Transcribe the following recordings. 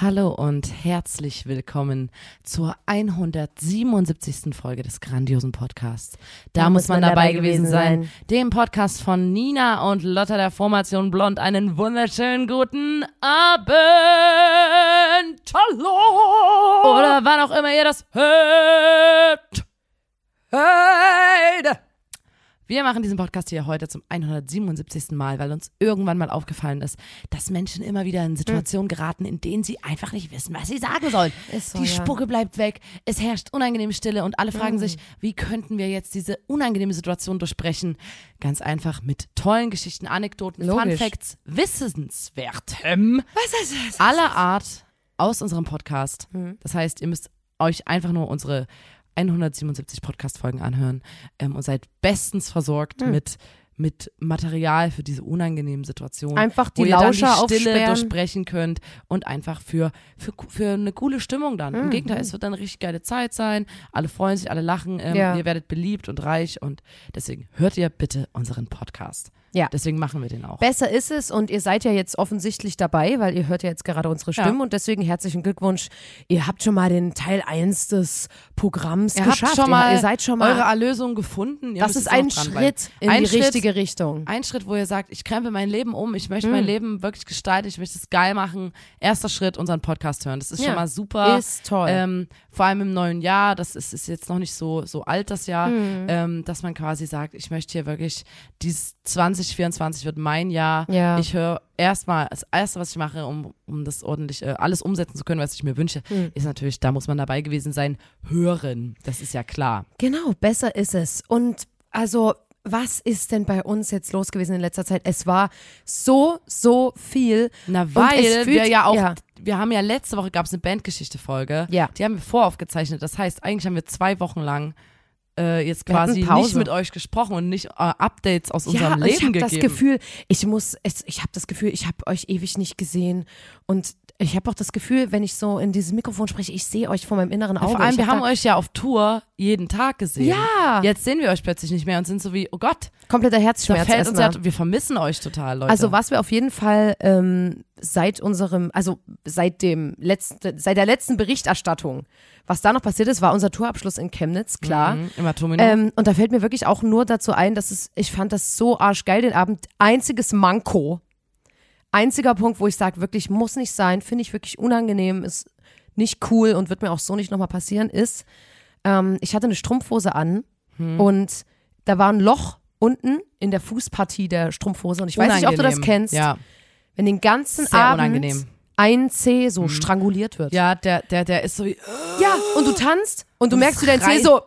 Hallo und herzlich willkommen zur 177. Folge des grandiosen Podcasts. Da, muss man, dabei gewesen sein. Dem Podcast von Nina und Lotta der Formation Blond. Einen wunderschönen guten Abend. Hallo. Oder wann auch immer ihr das hört. Hey. Wir machen diesen Podcast hier heute zum 177. Mal, weil uns irgendwann mal aufgefallen ist, dass Menschen immer wieder in Situationen geraten, in denen sie einfach nicht wissen, was sie sagen sollen. So, Die ja. Spucke bleibt weg, es herrscht unangenehme Stille und alle fragen sich, wie könnten wir jetzt diese unangenehme Situation durchbrechen? Ganz einfach mit tollen Geschichten, Anekdoten, Fun Logisch. Facts, Wissenswertem Was ist das? aller Art aus unserem Podcast. Mhm. Das heißt, ihr müsst euch einfach nur unsere 177 Podcast-Folgen anhören ähm, und seid bestens versorgt Mhm. mit, mit Material für diese unangenehmen Situationen. Einfach die wo ihr dann Lauscher die Stille durchbrechen könnt und einfach für, für, für eine coole Stimmung dann. Mhm. Im Gegenteil, es wird dann eine richtig geile Zeit sein. Alle freuen sich, alle lachen. Ähm, Ja. Ihr werdet beliebt und reich und deswegen hört ihr bitte unseren Podcast. Ja. Deswegen machen wir den auch. Besser ist es und ihr seid ja jetzt offensichtlich dabei, weil ihr hört ja jetzt gerade unsere Ja. Stimmen und deswegen herzlichen Glückwunsch. Ihr habt schon mal den Teil 1 des Programms Ihr geschafft. habt schon mal ihr, seid schon mal. eure Erlösung gefunden. Ihr das ist ein. Schritt in Ein die Schritt. richtige Richtung. Ein Schritt, wo ihr sagt, ich krempel mein Leben um, ich möchte Mhm. mein Leben wirklich gestalten, ich möchte es geil machen. Erster Schritt, unseren Podcast hören. Das ist Ja. schon mal super. Ist toll. Ähm, vor allem im neuen Jahr, das ist, ist jetzt noch nicht so, so alt, das Jahr, Mhm. ähm, dass man quasi sagt, ich möchte hier wirklich, dieses 2024 wird mein Jahr. Ja. Ich höre erstmal, das Erste, was ich mache, um, um das ordentlich äh, alles umsetzen zu können, was ich mir wünsche, Mhm. ist natürlich, da muss man dabei gewesen sein, hören. Das ist ja klar. Genau, besser ist es. Und also, was ist denn bei uns jetzt los gewesen in letzter Zeit? Es war so, so viel. Na, weil fühlt- wir ja auch, ja. Wir haben ja letzte Woche gab es eine Bandgeschichte-Folge. Ja. Die haben wir voraufgezeichnet. Das heißt, eigentlich haben wir zwei Wochen lang äh, jetzt quasi nicht mit euch gesprochen und nicht äh, Updates aus unserem Leben ich habe gegeben. das Gefühl, ich muss, es, ich habe das Gefühl, ich habe euch ewig nicht gesehen und ich habe auch das Gefühl, wenn ich so in dieses Mikrofon spreche, ich sehe euch vor meinem inneren Ja, Auge. vor allem, ich wir hab haben da euch ja auf Tour jeden Tag gesehen. Ja. Jetzt sehen wir euch plötzlich nicht mehr und sind so wie, oh Gott, kompletter da Herzschmerz fällt uns ja, wir vermissen euch total, Leute. Also was wir auf jeden Fall ähm, seit unserem, also seit dem letzten, seit der letzten Berichterstattung, was da noch passiert ist, war unser Tourabschluss in Chemnitz, klar. Mhm, immer Tomino. Ähm, und da fällt mir wirklich auch nur dazu ein, dass es, ich fand das so arschgeil den Abend. Einziges Manko, einziger Punkt, wo ich sage, wirklich muss nicht sein, finde ich wirklich unangenehm, ist nicht cool und wird mir auch so nicht nochmal passieren, ist, ähm, ich hatte eine Strumpfhose an Hm. und da war ein Loch unten in der Fußpartie der Strumpfhose und ich weiß nicht, ob du das Unangenehm. kennst, Ja, wenn den ganzen Sehr Abend unangenehm. ein C so stranguliert wird. ja der, der, der ist so wie, Ja, und du tanzt und du Und merkst, wie dein C schreit. so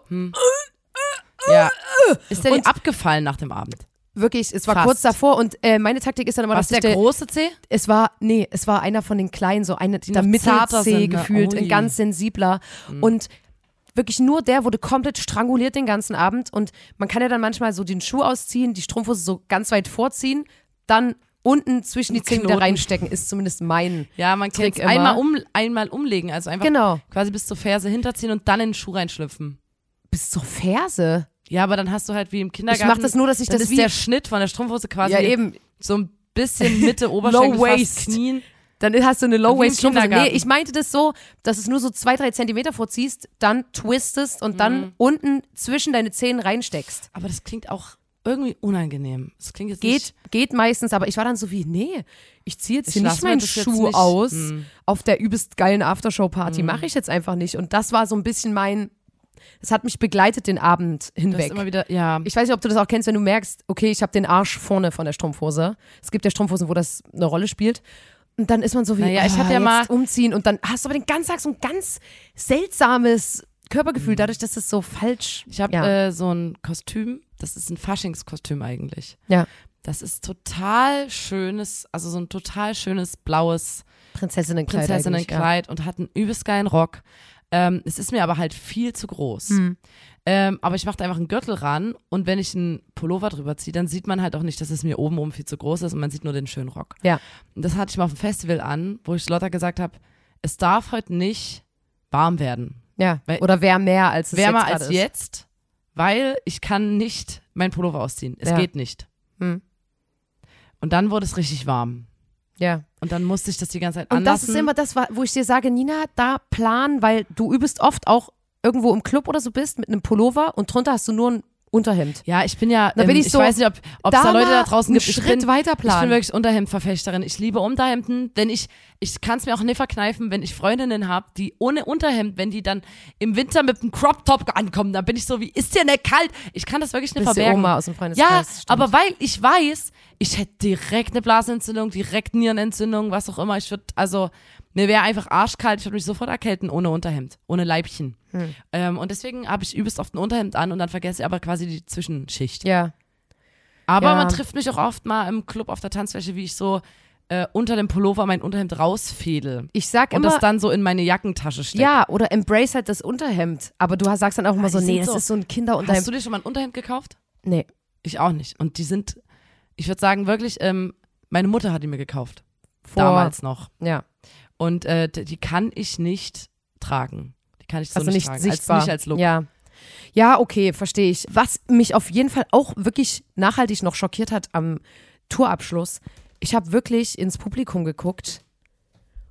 ja. Ist der Und- abgefallen nach dem Abend? Wirklich, es war Fast. kurz davor und äh, meine Taktik ist dann immer, Was dass der der, große C? es war, nee, es war einer von den kleinen, so einer, der sind, ne? gefühlt, Ui. ein ganz sensibler und wirklich nur der wurde komplett stranguliert den ganzen Abend und man kann ja dann manchmal so den Schuh ausziehen, die Strumpfhose so ganz weit vorziehen, dann unten zwischen die Zehen wieder reinstecken, ist zumindest mein. Ja, man kann einmal, um, einmal umlegen, also einfach Genau. quasi bis zur Ferse hinterziehen und dann in den Schuh reinschlüpfen. Bis zur Ferse. Ja, aber dann hast du halt wie im Ich Kindergarten. mache das nur, dass ich das ist wie der Schnitt von der Strumpfhose quasi ja eben so ein bisschen Mitte Oberschenkel, Low waist. Knien. Dann hast du eine Wie im Low-Waist-Strumpfhose. Nee, ich meinte das so, dass es nur so zwei, drei Zentimeter vorziehst, dann twistest und Mhm. dann unten zwischen deine Zehen reinsteckst. Aber das klingt auch irgendwie unangenehm. Das klingt jetzt Geht, nicht. geht meistens, aber ich war dann so wie, nee, ich ziehe jetzt Ich nicht meinen Schuh nicht. aus Hm. auf der übelst geilen Aftershow-Party. Mache ich jetzt einfach nicht. Und das war so ein bisschen mein, das hat mich begleitet den Abend hinweg. immer wieder, ja. Ich weiß nicht, ob du das auch kennst, wenn du merkst, okay, ich habe den Arsch vorne von der Strumpfhose. Es gibt ja Strumpfhosen, wo das eine Rolle spielt. Und dann ist man so wie, Naja, ich ah, hab ja mal- umziehen und dann hast du aber den ganzen Tag so ein ganz seltsames Körpergefühl, dadurch, dass das so falsch. Ich habe ja. äh, so ein Kostüm, das ist ein Faschingskostüm eigentlich. ja. Das ist total schönes, also so ein total schönes blaues Prinzessinnenkleid. Prinzessinnenkleid und hat einen übelst geilen Rock. Ähm, es ist mir aber halt viel zu groß. Hm. Ähm, aber ich mache da einfach einen Gürtel ran und wenn ich einen Pullover drüber ziehe, dann sieht man halt auch nicht, dass es mir oben oben viel zu groß ist und man sieht nur den schönen Rock. Ja. Und das hatte ich mal auf dem Festival an, wo ich Lotta gesagt habe, es darf heute nicht warm werden. Ja. Weil- Oder wer mehr als es Wärmer jetzt als ist. jetzt, weil ich kann nicht mein Pullover ausziehen. Es Ja. geht nicht. Hm. Und dann wurde es richtig warm. Ja. Und dann musste ich das die ganze Zeit Und anlassen. das ist immer das, wo ich dir sage, Nina, da plan, weil du übelst oft auch irgendwo im Club oder so bist mit einem Pullover und drunter hast du nur ein Unterhemd. ja, ich bin ja, Da bin ähm, ich so, weiß nicht, ob ob es da Leute da draußen gibt. Ich Schritt bin, weiter ich bin planen. wirklich Unterhemdverfechterin. Ich liebe Unterhemden, denn ich, ich kann es mir auch nicht verkneifen, wenn ich Freundinnen habe, die ohne Unterhemd, wenn die dann im Winter mit einem Crop Top ankommen, dann bin ich so, wie ist dir nicht kalt? Ich kann das wirklich nicht Bist verbergen. Oma aus dem Freundeskreis. Ja, stimmt. aber weil ich weiß, ich hätte direkt eine Blasenentzündung, direkt Nierenentzündung, was auch immer. Ich würde, also, mir wäre einfach arschkalt, ich würde mich sofort erkälten ohne Unterhemd, ohne Leibchen. Hm. Ähm, und deswegen habe ich übelst oft ein Unterhemd an und dann vergesse ich aber quasi die Zwischenschicht. Ja. Aber Ja. man trifft mich auch oft mal im Club auf der Tanzfläche, wie ich so äh, unter dem Pullover mein Unterhemd rausfädel. Ich sag Und immer, das dann so in meine Jackentasche steckt. ja, oder embrace halt das Unterhemd. Aber du sagst dann auch immer die so, nee, das so- ist so ein Hast Kinderunterhemd. du dir schon mal ein Unterhemd gekauft? Nee. Ich auch nicht. Und die sind, ich würde sagen, wirklich, ähm, meine Mutter hat die mir gekauft. Vor, Damals noch. Ja. Und äh, die kann ich nicht tragen. Die kann ich so Also nicht, nicht tragen. sichtbar. Als, nicht als Look. Ja. Ja, okay, verstehe ich. Was mich auf jeden Fall auch wirklich nachhaltig noch schockiert hat am Tourabschluss, ich habe wirklich ins Publikum geguckt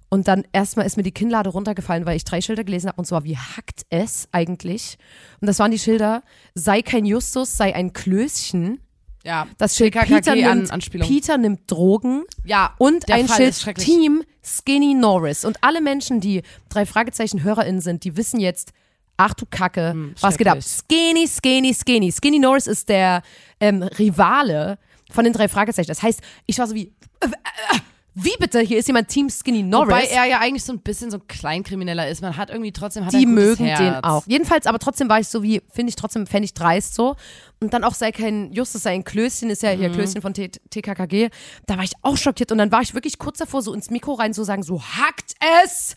und dann erstmal ist mir die Kinnlade runtergefallen, weil ich drei Schilder gelesen habe und zwar, wie hackt es eigentlich? Und das waren die Schilder, sei kein Justus, sei ein Klößchen. Ja. Das Schild Peter an- nimmt, Anspielung. Peter nimmt Drogen Ja, und ein Fall Schild. Team Skinny Norris. Und alle Menschen, die drei Fragezeichen HörerInnen sind, die wissen jetzt, ach du Kacke, Hm, was geht ab? Skinny, Skinny, Skinny. Skinny Norris ist der ähm, Rivale von den drei Fragezeichen. Das heißt, ich war so wie, äh, äh, wie bitte? Hier ist jemand Team Skinny Norris. Wobei er ja eigentlich so ein bisschen so ein Kleinkrimineller ist. Man hat irgendwie trotzdem hat die mögen Herz. den auch. Jedenfalls, aber trotzdem war ich so wie, finde ich trotzdem, fände ich dreist so. Und dann auch sei kein Justus, sei ein Klößchen, ist ja Mhm. hier Klößchen von T TKKG. Da war ich auch schockiert und dann war ich wirklich kurz davor, so ins Mikro rein zu sagen, so hackt es!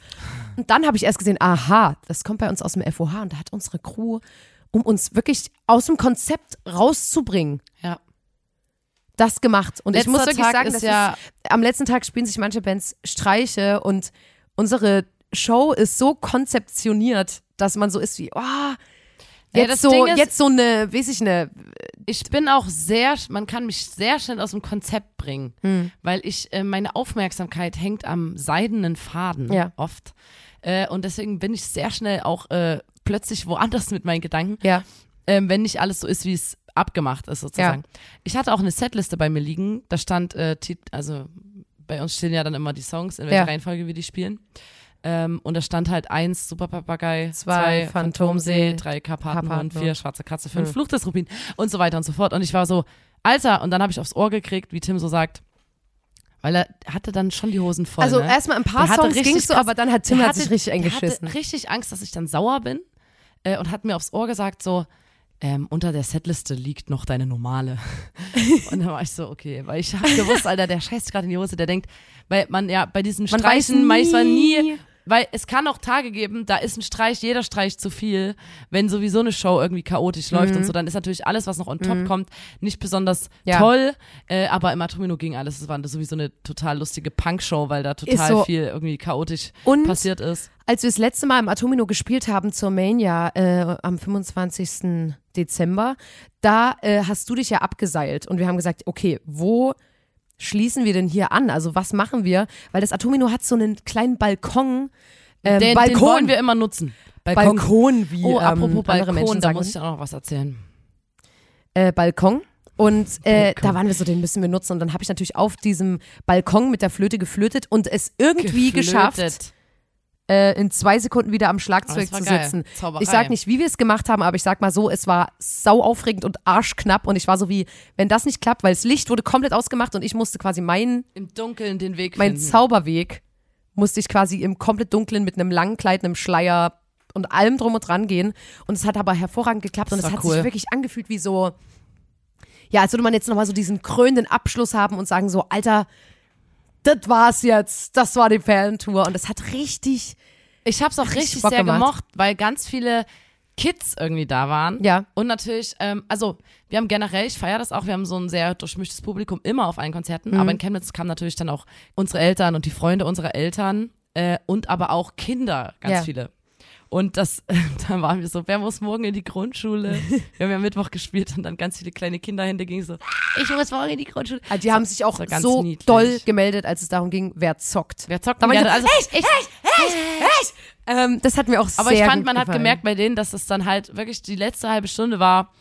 Und dann habe ich erst gesehen, aha, das kommt bei uns aus dem FOH und da hat unsere Crew, um uns wirklich aus dem Konzept rauszubringen, Ja. das gemacht. Und ich Letzter muss wirklich Tag sagen, das ja- ist, am letzten Tag spielen sich manche Bands Streiche und unsere Show ist so konzeptioniert, dass man so ist wie, oh, Ja, jetzt das so, Ding ist- jetzt so eine, weiß ich ne, Ich bin auch sehr, man kann mich sehr schnell aus dem Konzept bringen, Hm. weil ich, äh, meine Aufmerksamkeit hängt am seidenen Faden Ja. oft. Äh, und deswegen bin ich sehr schnell auch äh, plötzlich woanders mit meinen Gedanken, ja, ähm, wenn nicht alles so ist, wie es abgemacht ist sozusagen. Ich hatte auch eine Setliste bei mir liegen, da stand, äh, also bei uns stehen ja dann immer die Songs, in welcher Ja. Reihenfolge wir die spielen. Ähm, und da stand halt eins Super Papagei, Zwei zwei Phantomsee, drei Karpatenhund, vier Schwarze Katze, fünf Hm. Fluch des Rubin und so weiter und so fort. Und ich war so, Alter, und dann habe ich aufs Ohr gekriegt, wie Tim so sagt, weil er hatte dann schon die Hosen voll. also ne? erstmal ein paar Der hatte Songs ging's so, aber dann hat Tim Der hat sich richtig eingeschissen. hatte richtig Angst, dass ich dann sauer bin äh, und hat mir aufs Ohr gesagt so, ähm, unter der Setliste liegt noch deine normale. und dann war ich so, okay, weil ich habe gewusst, Alter, der scheißt gerade in die Hose, der denkt, weil man ja bei diesen Man weiß Streichen manchmal nie, nie. Weil es kann auch Tage geben, da ist ein Streich, jeder Streich zu viel, wenn sowieso eine Show irgendwie chaotisch läuft und so, dann ist natürlich alles, was noch on top kommt, nicht besonders Ja. toll, äh, aber im Atomino ging alles, es war sowieso eine total lustige Punk-Show, weil da total so. viel irgendwie chaotisch Und passiert ist. als wir das letzte Mal im Atomino gespielt haben zur Mania äh, am 25. Dezember, da äh, hast du dich ja abgeseilt und wir haben gesagt, okay, wo schließen wir denn hier an? Also was machen wir? Weil das Atomino hat so einen kleinen Balkon. Ähm, Den, Balkon, den wollen wir immer nutzen. Balkon. Balkon, wie Oh, ähm, apropos andere Balkon, Menschen da sagen. muss ich auch noch was erzählen. äh, Balkon. Und äh, Balkon. da waren wir so, den müssen wir nutzen. Und dann habe ich natürlich auf diesem Balkon mit der Flöte geflötet und es irgendwie geschafft, Geflötet. Äh, in zwei Sekunden wieder am Aber Schlagzeug das zu geil. sitzen. Zauberei. Ich sag nicht, wie wir es gemacht haben, aber ich sag mal so, es war sau aufregend und arschknapp und ich war so wie, wenn das nicht klappt, weil das Licht wurde komplett ausgemacht und ich musste quasi meinen, Im Dunkeln den Weg mein finden. Zauberweg, musste ich quasi im komplett dunklen mit einem langen Kleid, einem Schleier und allem drum und dran gehen und es hat aber hervorragend geklappt Das und es hat cool. sich wirklich angefühlt wie so, ja, als würde man jetzt nochmal so diesen krönenden Abschluss haben und sagen so, Alter, das war's jetzt. Das war die Fantour. Und es hat richtig. Ich habe es auch Richtig richtig sehr gemacht. gemocht, weil ganz viele Kids irgendwie da waren. Ja. Und natürlich, ähm, also wir haben generell, ich feiere das auch, wir haben so ein sehr durchmischtes Publikum immer auf allen Konzerten, Mhm. aber in Chemnitz kamen natürlich dann auch unsere Eltern und die Freunde unserer Eltern äh, und aber auch Kinder, ganz Ja. viele. Und das, dann waren wir so, wer muss morgen in die Grundschule? Wir haben ja Mittwoch gespielt und dann ganz viele kleine Kinderhände gingen so, ich muss morgen in die Grundschule. Also die haben sich auch so niedlich. doll gemeldet, als es darum ging, wer zockt. Wer zockt Da ich so, gerne? Also, ich, ich, ich, ich. Ähm, das hat mir auch Aber sehr ich fand, man hat gefallen. gemerkt bei denen, dass es dann halt wirklich die letzte halbe Stunde war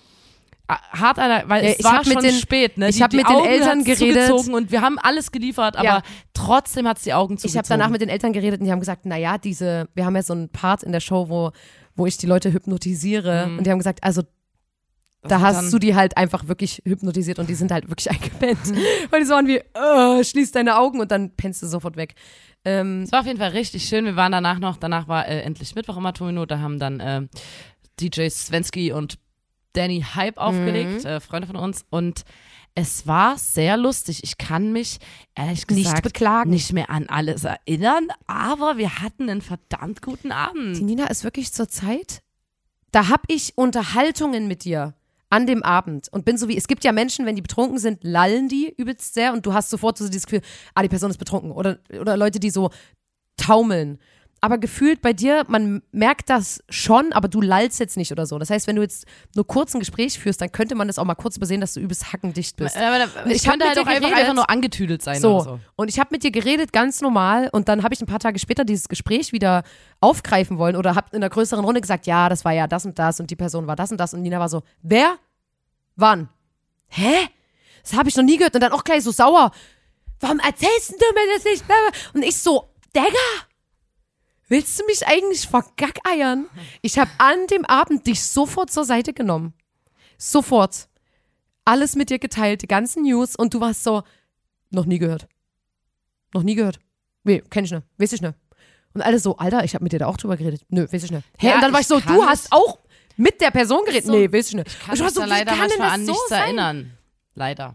hart an weil Ja, es ich war schon den- spät, ne? ich Die- hab die mit den Augen Eltern hat's geredet. und wir haben alles geliefert, aber Ja. trotzdem hat es die Augen Ich zugezogen. habe danach mit den Eltern geredet und die haben gesagt, naja, diese, wir haben ja so einen Part in der Show, wo, wo ich die Leute hypnotisiere und die haben gesagt, also da hast dann- du die halt einfach wirklich hypnotisiert und die sind halt wirklich eingepennt. Weil die so waren wie, äh, schließ deine Augen und dann pennst du sofort weg. Ähm, Es war auf jeden Fall richtig schön. Wir waren danach noch, danach war äh, endlich Mittwoch im Atomino, da haben dann äh, DJ Svensky und Danny Hype Mhm. aufgelegt, äh, Freunde von uns und es war sehr lustig. Ich kann mich ehrlich Nicht gesagt beklagen. nicht mehr an alles erinnern, aber wir hatten einen verdammt guten Abend. die Nina ist wirklich zur Zeit, da hab ich Unterhaltungen mit dir an dem Abend und bin so wie, es gibt ja Menschen, wenn die betrunken sind, lallen die übelst sehr und du hast sofort so dieses Gefühl, ah, die Person ist betrunken oder, oder Leute, die so taumeln. Aber gefühlt bei dir, man merkt das schon, aber du lallst jetzt nicht oder so. Das heißt, wenn du jetzt nur kurz ein Gespräch führst, dann könnte man das auch mal kurz übersehen, dass du übelst hackendicht bist. Aber da- Ich ich hab könnte halt auch einfach, einfach nur angetüdelt sein So. oder so. Und ich habe mit dir geredet, ganz normal. Und dann habe ich ein paar Tage später dieses Gespräch wieder aufgreifen wollen oder habe in einer größeren Runde gesagt, ja, das war ja das und das und die Person war das und das. Und Nina war so, wer? Wann? Hä? Das habe ich noch nie gehört. Und dann auch gleich so sauer. Warum erzählst du mir das nicht? Und ich so, Digga, willst du mich eigentlich vergackeiern? Ich habe an dem Abend dich sofort zur Seite genommen. Sofort. Alles mit dir geteilt, die ganzen News. Und du warst so, noch nie gehört. Noch nie gehört. Nee, kenn ich nicht. Weiß ich nicht. Und alle so, Alter, ich habe mit dir da auch drüber geredet. Nö, weiß ich nicht. Hä? Ja, und dann war ich so, du hast auch mit der Person geredet. so- nee, weiß ich nicht. Ich und kann ich war mich so, da leider kann manchmal an so nichts sein? erinnern. Leider.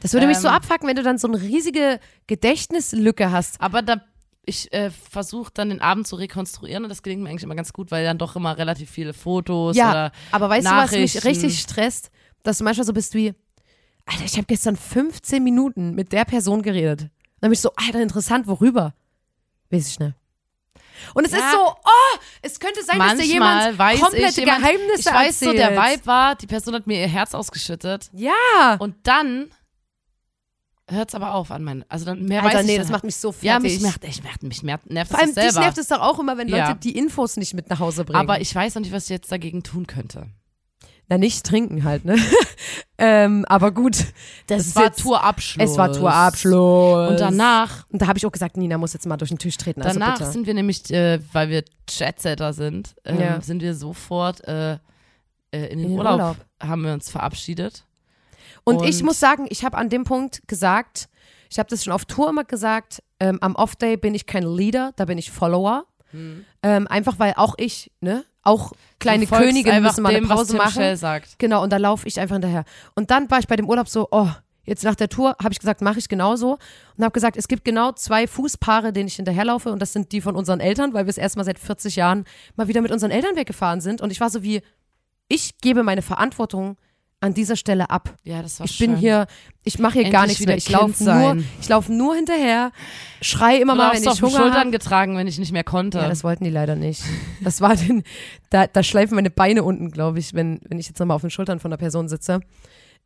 Das würde mich so Ähm, abfucken, wenn du dann so eine riesige Gedächtnislücke hast. Aber da, ich äh, versuche dann den Abend zu rekonstruieren und das gelingt mir eigentlich immer ganz gut, weil dann doch immer relativ viele Fotos Ja, oder aber weißt du, was mich richtig stresst? Dass du manchmal so bist wie, Alter, ich habe gestern 15 Minuten mit der Person geredet. Dann bin ich so, Alter, interessant, worüber? Weiß ich nicht. Und es Ja. ist so, oh, es könnte sein, dass dir Manchmal jemand weiß komplette ich, jemand, Geheimnisse ich weiß so, erzählt. der Vibe war, die Person hat mir ihr Herz ausgeschüttet Ja. und dann hört es aber auf an mein, also dann mehr Alter, weiß ich nee, dann das halt. macht mich so fertig. Ja, mich nervt, ich nervt, mich nervt, nervt Vor allem das dich selber. nervt es doch auch immer, wenn Leute Ja. die Infos nicht mit nach Hause bringen. aber ich weiß noch nicht, was ich jetzt dagegen tun könnte. Na, nicht trinken halt, ne? ähm, aber gut. Das Es ist war jetzt, Tourabschluss. Es war Tourabschluss. Und danach, Und da habe ich auch gesagt, Nina muss jetzt mal durch den Tisch treten. Also danach bitte. sind wir nämlich, äh, weil wir Chatsetter sind, ähm, Ja. sind wir sofort äh, äh, in den, In den Urlaub, Urlaub. haben wir uns verabschiedet. Und, ich Und- muss sagen, ich habe an dem Punkt gesagt, ich habe das schon auf Tour immer gesagt, ähm, am Off-Day bin ich kein Leader, da bin ich Follower. Ähm, einfach weil auch ich, ne, auch kleine Könige müssen mal eine Pause machen. Genau, und da laufe ich einfach hinterher. Und dann war ich bei dem Urlaub so, oh, jetzt nach der Tour habe ich gesagt, mache ich genauso. Und habe gesagt, es gibt genau zwei Fußpaare, denen ich hinterherlaufe. Und das sind die von unseren Eltern, weil wir es erstmal seit 40 Jahren mal wieder mit unseren Eltern weggefahren sind. Und ich war so wie, ich gebe meine Verantwortung an dieser Stelle ab. Ja, das war Ich schön. bin hier, ich mache hier gar Endlich nichts wieder mehr. Ich laufe nur, ich laufe nur hinterher, schrei immer Du mal, wenn auf ich den Hunger Schultern habe. getragen, wenn ich nicht mehr konnte. Ja, das wollten die leider nicht. Das war den, da, da schleifen meine Beine unten, glaube ich, wenn, wenn ich jetzt nochmal auf den Schultern von der Person sitze.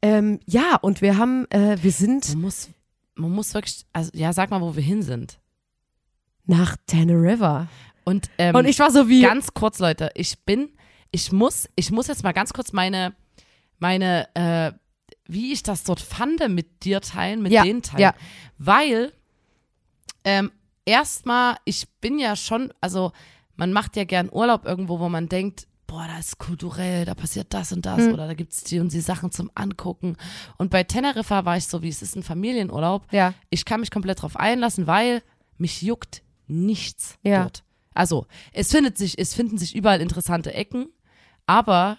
Ähm, ja, und wir haben, äh, wir sind man muss, man muss wirklich, also ja, sag mal, wo wir hin sind. nach Teneriffa. Und, ähm, Und ich war so wie, ganz kurz, Leute, ich bin, ich muss, ich muss jetzt mal ganz kurz meine, meine, äh, wie ich das dort fand, mit dir teilen, mit Ja, denen teilen. ja. Weil, ähm, erstmal, ich bin ja schon, also man macht ja gern Urlaub irgendwo, wo man denkt, boah, da ist kulturell, da passiert das und das Hm. oder da gibt's die und die Sachen zum Angucken. Und bei Teneriffa war ich so, wie es ist ein Familienurlaub. ja, Ich kann mich komplett drauf einlassen, weil mich juckt nichts Ja. dort. Also, es findet sich, es finden sich überall interessante Ecken, aber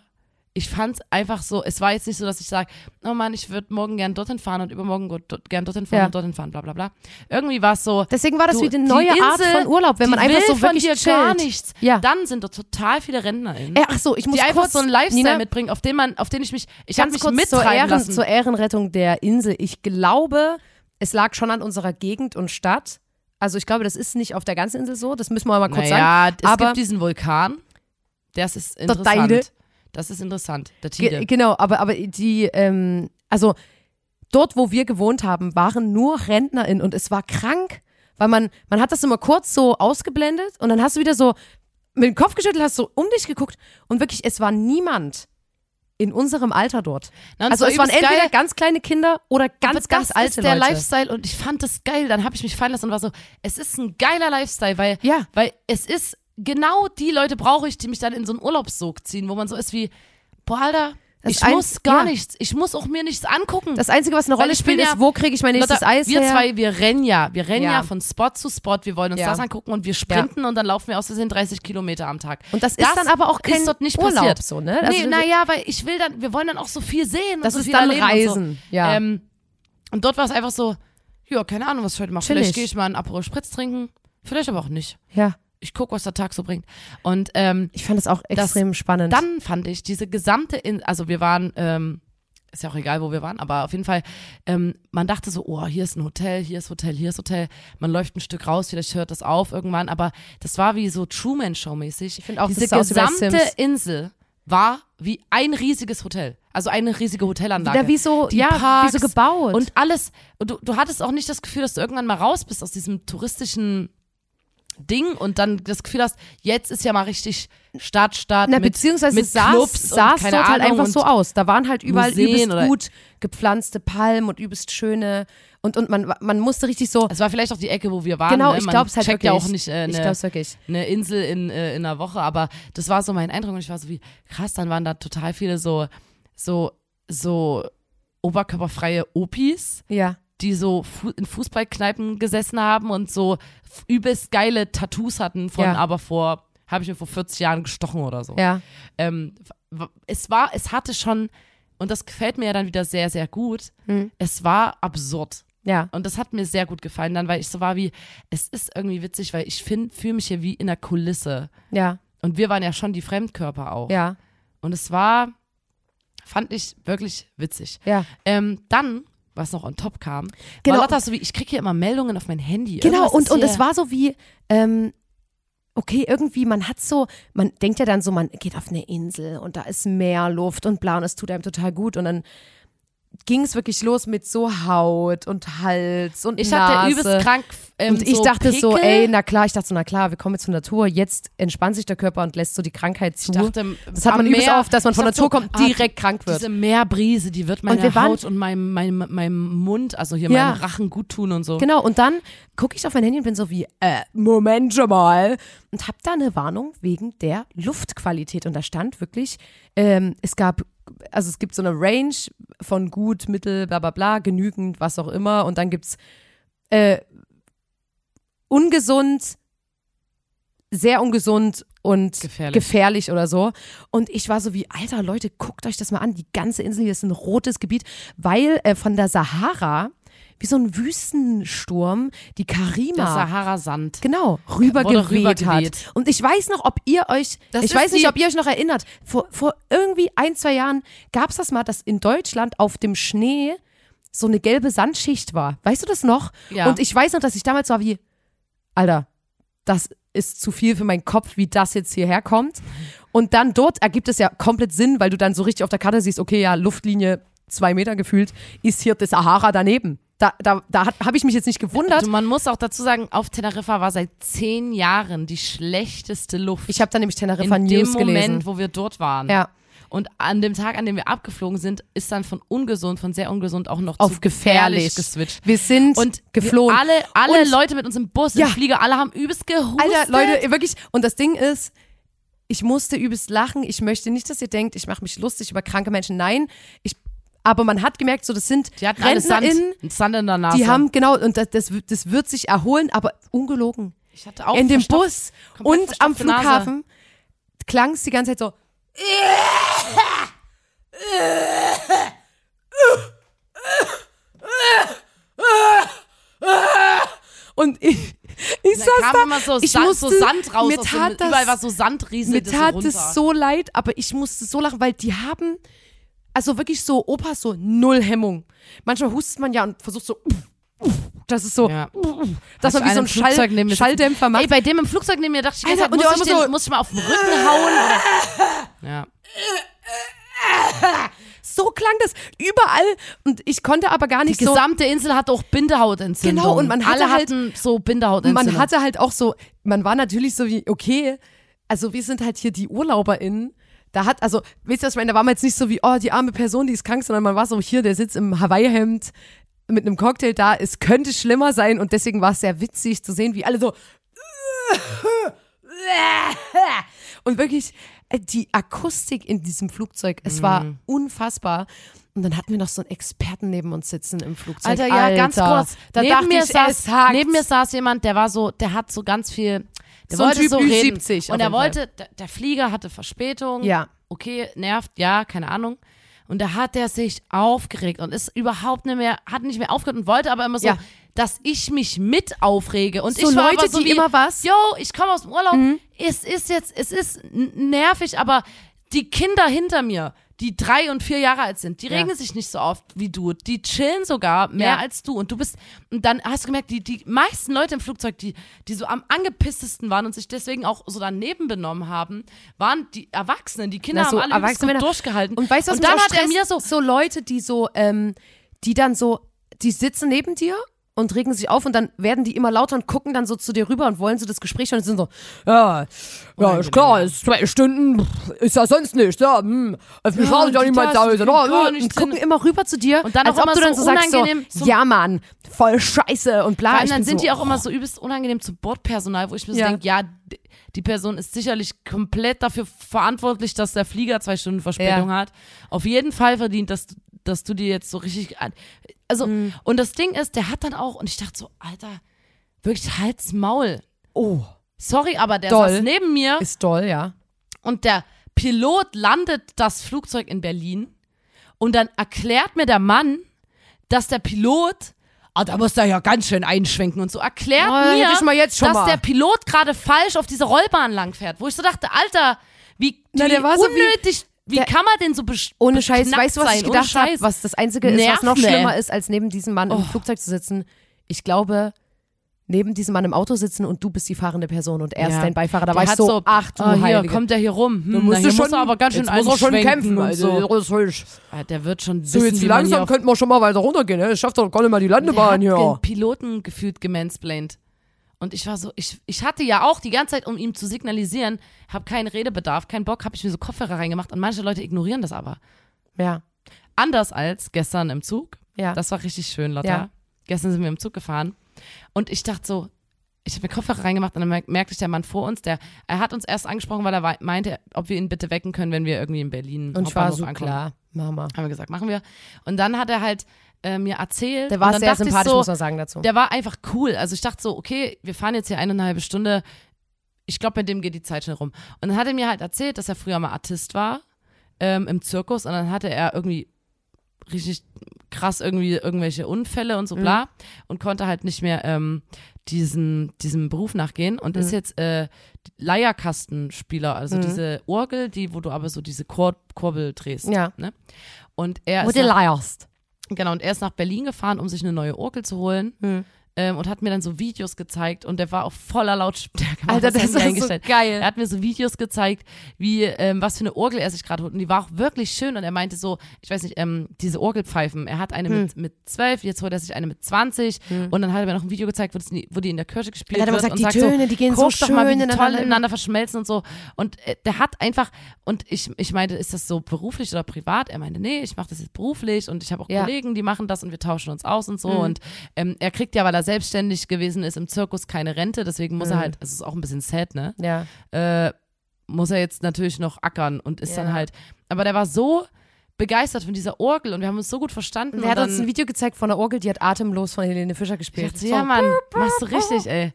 ich fand es einfach so, es war jetzt nicht so, dass ich sage, oh Mann, ich würde morgen gern dorthin fahren und übermorgen gern dorthin fahren Ja. und dorthin fahren, bla bla bla. Irgendwie war es so, Deswegen war das Du, wie eine die neue Art Insel, von Urlaub, wenn man einfach so von wirklich dir chillt. gar nichts. Ja. Dann sind dort total viele RentnerInnen, Äh, ach so, ich muss die einfach kurz, so einen Lifestyle Nina, mitbringen, auf den man, auf den ich mich, ich habe mich kurz zur, Ehren, lassen. zur Ehrenrettung der Insel. Ich glaube, es lag schon an unserer Gegend und Stadt. Also ich glaube, das ist nicht auf der ganzen Insel so. Das müssen wir mal kurz naja, sagen. es Aber gibt diesen Vulkan. Das ist interessant. Das ist interessant. Der Ge Tide. genau, aber, aber die, ähm, also dort, wo wir gewohnt haben, waren nur RentnerInnen und es war krank, weil man, man hat das immer kurz so ausgeblendet und dann hast du wieder so mit dem Kopf geschüttelt, hast so um dich geguckt und wirklich, es war niemand in unserem Alter dort. Na, Also es waren entweder geil. ganz kleine Kinder oder ganz, Aber ganz das alte ist der Leute. Lifestyle und ich fand das geil. Dann habe ich mich fallen lassen und war so, es ist ein geiler Lifestyle, weil, Ja. weil es ist, genau die Leute brauche ich, die mich dann in so einen Urlaubssog ziehen, wo man so ist wie, boah, Alter, Das ich muss gar ja. nichts, ich muss auch mir nichts angucken. Das Einzige, was eine Rolle spielt, ja- ist, wo kriege ich mein nächstes Lotta, Eis wir her? zwei, wir rennen ja, wir rennen ja. Ja. von Spot zu Spot, wir wollen uns das angucken und wir sprinten und dann laufen wir aus Versehen 30 Kilometer am Tag. Und das ist dann aber auch kein dort nicht Urlaub passiert. so, ne? Also nee, naja, weil ich will dann, wir wollen dann auch so viel sehen. Das und so ist viel dann erleben Und, Reisen, so. ja. Ähm, und dort war es einfach so, ja, keine Ahnung, was ich heute mache. Vielleicht gehe ich mal einen Aperol Spritz trinken, vielleicht aber auch nicht. ja, Ich gucke, was der Tag so bringt. Und ähm, ich fand das auch Das- extrem spannend. dann fand ich diese gesamte, in also wir waren, ähm, ist ja auch egal, wo wir waren, aber auf jeden Fall, ähm, man dachte so, oh, hier ist ein Hotel, hier ist Hotel, hier ist Hotel. Man läuft ein Stück raus, vielleicht hört das auf irgendwann, aber das war wie so Truman-Show-mäßig. Ich finde auch, diese das gesamte. Insel war wie ein riesiges Hotel. Also eine riesige Hotelanlage. Wieder wie so, Die ja, Parks wie so gebaut. Und alles. Und du, du hattest auch nicht das Gefühl, dass du irgendwann mal raus bist aus diesem touristischen Ding und dann das Gefühl hast, jetzt ist ja mal richtig Stadt, Stadt. Na, mit, beziehungsweise mit sah Clubs es und sah keine dort halt Ahnung einfach so aus. Da waren halt überall Museen übelst oder- gut gepflanzte Palmen und übelst schöne und, und man, man musste richtig so, Es war vielleicht auch die Ecke, wo wir waren. genau, ne? ich glaube es halt wirklich. ja auch nicht äh, ich es wirklich. eine Insel in, äh, in einer Woche, aber das war so mein Eindruck und ich war so wie, krass, dann waren da total viele so, so, so oberkörperfreie Opis. Ja, die so fu in Fußballkneipen gesessen haben und so übelst geile Tattoos hatten von Ja. aber vor, habe ich mir vor 40 Jahren gestochen oder so. ja, Ähm, es war, es hatte schon, und das gefällt mir ja dann wieder sehr, sehr gut, Hm. es war absurd. ja, Und das hat mir sehr gut gefallen dann, weil ich so war wie, es ist irgendwie witzig, weil ich fühle mich hier wie in der Kulisse. ja, Und wir waren ja schon die Fremdkörper auch. ja, Und es war, fand ich wirklich witzig. ja. Ähm, dann, was noch on top kam, Genau. war Lotta so wie, ich kriege hier immer Meldungen auf mein Handy. Genau, und, und es war so wie, ähm, okay, irgendwie, man hat so, man denkt ja dann so, man geht auf eine Insel und da ist mehr Luft und bla und es tut einem total gut und dann ging es wirklich los mit so Haut und Hals und Ich Nase. hatte übelst krank. Ähm, und ich so dachte so, Pickel. ey, na klar, ich dachte so, na klar, wir kommen jetzt zur Natur, jetzt entspannt sich der Körper und lässt so die Krankheit zu. Ich dachte, das hat man übelst Meer- oft, dass man von Natur so, kommt, ah, direkt krank wird. Diese Meerbrise, die wird meine wir waren- Haut und meinem, meinem, meinem Mund, also hier Ja. meinem Rachen gut tun und so. Genau, und dann gucke ich auf mein Handy und bin so wie, äh, Moment schon mal. Und hab da eine Warnung wegen der Luftqualität. Und da stand wirklich, ähm, es gab, also es gibt so eine Range von gut, mittel, bla bla bla, genügend, was auch immer. Und dann gibt's äh, ungesund, sehr ungesund und Gefährlich. gefährlich oder so. Und ich war so wie, alter Leute, guckt euch das mal an. Die ganze Insel hier ist ein rotes Gebiet, weil äh, von der Sahara, wie so ein Wüstensturm, die Karima. Der Sahara-Sand. Genau, rübergeweht rübergeweht. hat. Und ich weiß noch, ob ihr euch, Das ich weiß nicht, ob ihr euch noch erinnert, vor, vor irgendwie ein, zwei Jahren gab es das mal, dass in Deutschland auf dem Schnee so eine gelbe Sandschicht war. Weißt du das noch? Ja. Und ich weiß noch, dass ich damals war wie, Alter, das ist zu viel für meinen Kopf, wie das jetzt hierher kommt. Und dann dort ergibt es ja komplett Sinn, weil du dann so richtig auf der Karte siehst, okay, ja, Luftlinie zwei Meter gefühlt, ist hier das Sahara daneben. Da, da, da habe ich mich jetzt nicht gewundert. Also man muss auch dazu sagen, auf Teneriffa war seit zehn Jahren die schlechteste Luft. Ich habe dann nämlich Teneriffa in News dem Moment, gelesen. wo wir dort waren. Ja. Und an dem Tag, an dem wir abgeflogen sind, ist dann von ungesund, von sehr ungesund auch noch Auf zu gefährlich. geswitcht. Wir sind Und geflohen. Alle, alle Und- Leute mit uns im Bus, Ja. im Flieger, alle haben übelst gehustet. Alter, Leute, wirklich. Und das Ding ist, ich musste übelst lachen. Ich möchte nicht, dass ihr denkt, ich mache mich lustig über kranke Menschen. Nein, ich, aber man hat gemerkt, so das sind Die RentnerInnen, Sand in der Nase. die haben, genau, und das, das, wird- das wird sich erholen, aber ungelogen. ich hatte auch In dem Bus und am. Flughafen klang es die ganze Zeit so. Und ich, ich saß kam da, immer so, ich Sand, musste, so Sand raus. mir aus tat dem, das- überall war so Sand mir so tat runter. es so leid, aber ich musste so lachen, weil die haben, also wirklich so, Opas so null Hemmung. Manchmal hustet man ja und versucht so, das ist so, Ja. dass Hast man wie so einen ein Schall, Flugzeug? Schalldämpfer macht. Ey, bei dem im Flugzeug neben mir dachte ich, die Alter, Zeit, muss, ich den, so- muss ich mal auf den Rücken hauen? Oder? Ja. so klang das überall und ich konnte aber gar Die nicht so gesamte Insel hatte auch Bindehautentzündung. Genau, und man hatte Alle halt- hatten so Bindehautentzündung. man hatte halt auch so, man war natürlich so wie, okay, also wir sind halt hier die UrlauberInnen. Da hat, also, wisst ihr, was ich meine? Da war man jetzt nicht so wie, oh, die arme Person, die ist krank, sondern man war so, hier, der sitzt im Hawaii-Hemd mit einem Cocktail da. Es könnte schlimmer sein und deswegen war es sehr witzig zu sehen, wie alle so und wirklich äh, die Akustik in diesem Flugzeug, es war Mhm. unfassbar. Und dann hatten wir noch so einen Experten neben uns sitzen im Flugzeug. Alter, ja, ganz kurz. Da neben, mir ich, saß, neben mir saß jemand, der war so, der hat so ganz viel, der So wollte Typ so reden. Ü70 auf und er wollte, der, der Flieger hatte Verspätung. Ja. Okay, nervt, ja, keine Ahnung. Und da hat er sich aufgeregt und ist überhaupt nicht mehr, hat nicht mehr aufgehört und wollte aber immer so, Ja. dass ich mich mit aufrege. Und So ich war Leute, aber so die wie, immer was- Mhm. Yo, ich komme aus dem Urlaub. Es ist jetzt, es ist nervig, aber die Kinder hinter mir, die drei und vier Jahre alt sind, die Ja. regen sich nicht so oft wie du. Die chillen sogar mehr Ja. als du. Und du bist, und dann hast du gemerkt, die, die meisten Leute im Flugzeug, die, die so am angepisstesten waren und sich deswegen auch so daneben benommen haben, waren die Erwachsenen. Die Kinder Na, so haben alle gut Männer. durchgehalten. Und weißt du, was und dann hat er mir so, so Leute, die so, ähm, die dann so, die sitzen neben dir und regen sich auf und dann werden die immer lauter und gucken dann so zu dir rüber und wollen so das Gespräch und sind so, ja, ja, ist klar, ist zwei Stunden, ist ja sonst nicht, ja, hm, mich Ja, ja die niemand das, da, die ja, nichts und gucken immer rüber zu dir, Und dann als auch ob immer du dann so so sagst, so, ja, Mann, voll scheiße und bla. Ich dann sind so, die auch oh. immer so übelst unangenehm zum Bordpersonal, wo ich mir so Ja. denke, ja, die Person ist sicherlich komplett dafür verantwortlich, dass der Flieger zwei Stunden Verspätung Ja. hat. Auf jeden Fall verdient, dass, du- dass du dir jetzt so richtig. Also, Mhm. und das Ding ist, der hat dann auch, und ich dachte so, Alter, wirklich Hals Maul. Oh, Sorry, aber der Doll. saß neben mir ist doll, ja. und der Pilot landet das Flugzeug in Berlin und dann erklärt mir der Mann, dass der Pilot, ah, da muss er ja ganz schön einschwenken und so, erklärt Oh, mir, dass mal. der Pilot gerade falsch auf diese Rollbahn langfährt, wo ich so dachte, Alter, wie, Na, wie der war so wie- der- kann man denn so Ohne Scheiß, weißt du, was ich gedacht habe? Was das Einzige ist, was noch schlimmer ist, als neben diesem Mann im Oh. Flugzeug zu sitzen. Ich glaube, neben diesem Mann im Auto sitzen und du bist die fahrende Person und er ist Ja. dein Beifahrer. Da war ich hat so, ach du ah, hier Heilige. kommt der hier rum. Hm, Du na, musst hier schon, muss er aber ganz schön jetzt muss er schon kämpfen. Also, so. ist ruhig. Ah, Der wird schon So, wissen, jetzt man hier langsam könnten wir schon mal weiter runtergehen. Ne? Das schafft doch gar nicht mal die Landebahn der hat hier. den Piloten gefühlt gemansplained. Und ich war so, ich, ich hatte ja auch die ganze Zeit, um ihm zu signalisieren, habe keinen Redebedarf, keinen Bock, habe ich mir so Kopfhörer reingemacht und manche Leute ignorieren das aber. Ja, Anders als gestern im Zug. ja. Das war richtig schön, Lotta. Ja. Gestern sind wir im Zug gefahren und ich dachte so, ich habe mir Kopfhörer reingemacht und dann merk- merkte ich, der Mann vor uns, der, er hat uns erst angesprochen, weil er meinte, ob wir ihn bitte wecken können, wenn wir irgendwie in Berlin und ich war so ankommen. klar, Mama. Haben wir gesagt, machen wir. Und dann hat er halt äh, mir erzählt. Der und war sehr sympathisch, so, muss man sagen dazu. der war einfach cool. Also ich dachte so, okay, wir fahren jetzt hier eineinhalb Stunde. Ich glaube, mit dem geht die Zeit schnell rum. Und dann hat er mir halt erzählt, dass er früher mal Artist war ähm, im Zirkus und dann hatte er irgendwie richtig krass irgendwie irgendwelche Unfälle und so Mhm. bla und konnte halt nicht mehr ähm, diesen, diesem Beruf nachgehen und Mhm. ist jetzt äh, Leierkastenspieler, also Mhm. diese Orgel, die, wo du aber so diese Kur Kurbel drehst. Ja. Ne? Und er Wo ist du nach, leierst. genau, und er ist nach Berlin gefahren, um sich eine neue Orgel zu holen Hm. Ähm, und hat mir dann so Videos gezeigt und der war auf voller Lautstärke. Alter, das das ist so geil. Er hat mir so Videos gezeigt, wie, ähm, was für eine Orgel er sich gerade holt. Und die war auch wirklich schön. Und er meinte so, ich weiß nicht, ähm, diese Orgelpfeifen. Er hat eine Hm. mit, mit 12, jetzt holt er sich eine mit 20. Und dann hat er mir noch ein Video gezeigt, wo, die- wo die in der Kirche gespielt Er hat wird. gesagt, und die sagt Töne, die gehen so, so doch mal, wie schön die toll ineinander- verschmelzen und so. Und äh, der hat einfach, und ich, ich meinte, ist das so beruflich oder privat? Er meinte, nee, ich mache das jetzt beruflich und ich habe auch Ja. Kollegen, die machen das und wir tauschen uns aus und so. Mhm. Und ähm, er kriegt ja, weil er selbstständig gewesen ist im Zirkus, keine Rente, deswegen muss er Mhm. halt, es ist auch ein bisschen sad, ne? Ja. Äh, muss er jetzt natürlich noch ackern und ist Ja. dann halt, aber der war so begeistert von dieser Orgel und wir haben uns so gut verstanden. Er hat uns ein Video gezeigt von der Orgel, die hat atemlos von Helene Fischer ich gespielt. dachte, ja Mann, machst du richtig, ey.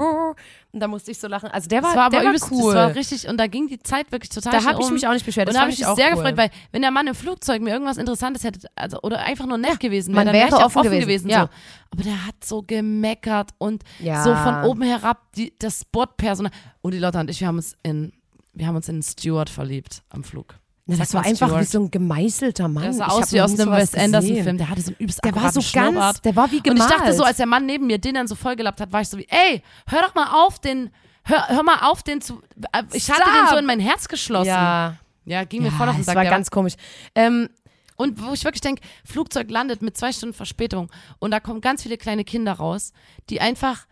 Und da musste ich so lachen. Also der war, Das war aber der übelst, war cool. das war richtig, und da ging die Zeit wirklich total da habe ich um. mich auch nicht beschwert. Und da habe ich mich auch sehr cool. gefreut, weil wenn der Mann im Flugzeug mir irgendwas Interessantes hätte, also oder einfach nur nett gewesen wäre, dann wäre ich auch offen offen gewesen, gewesen. ja. so. Aber der hat so gemeckert und Ja. so von oben herab die, das Bordpersonal. Und die Lotta und ich, wir haben uns in, wir haben uns in einen Steward verliebt am Flug. Na, das war einfach Steward. wie so ein gemeißelter Mann. Der sah aus wie aus einem Wes Anderson-Film. Der hatte so einen übelst Der war so Schnurrbart. ganz, der war wie Und gemalt. ich dachte so, als der Mann neben mir den dann so vollgelappt hat, war ich so wie, ey, hör doch mal auf, den, hör, hör mal auf, den zu, äh, ich hatte den so in mein Herz geschlossen. ja, Ja, ging ja mir voll auf den das Sack. war Der ganz komisch. Ähm, und wo ich wirklich denke, Flugzeug landet mit zwei Stunden Verspätung und da kommen ganz viele kleine Kinder raus, die einfach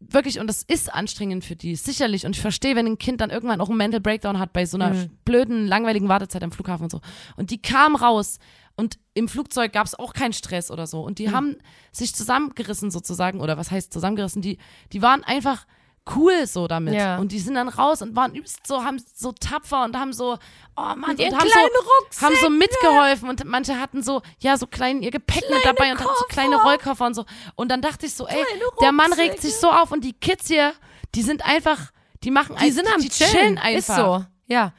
wirklich, und das ist anstrengend für die, sicherlich. Und ich verstehe, wenn ein Kind dann irgendwann auch einen Mental Breakdown hat bei so einer Mhm. blöden, langweiligen Wartezeit am Flughafen und so. Und die kamen raus und im Flugzeug gab es auch keinen Stress oder so. Mhm. Und die haben sich zusammengerissen sozusagen, oder was heißt zusammengerissen? Die, die waren einfach cool so damit. Ja. Und die sind dann raus und waren übelst so, haben so tapfer und haben so, oh Mann, und ihren haben so, haben so mitgeholfen und manche hatten so, ja, so klein ihr Gepäck mit dabei und hatten so kleine Rollkoffer und so. Und dann dachte ich so, ey, der Mann regt sich so auf und die Kids hier, die sind einfach, die machen die sind am die chillen einfach. Ist so, ja.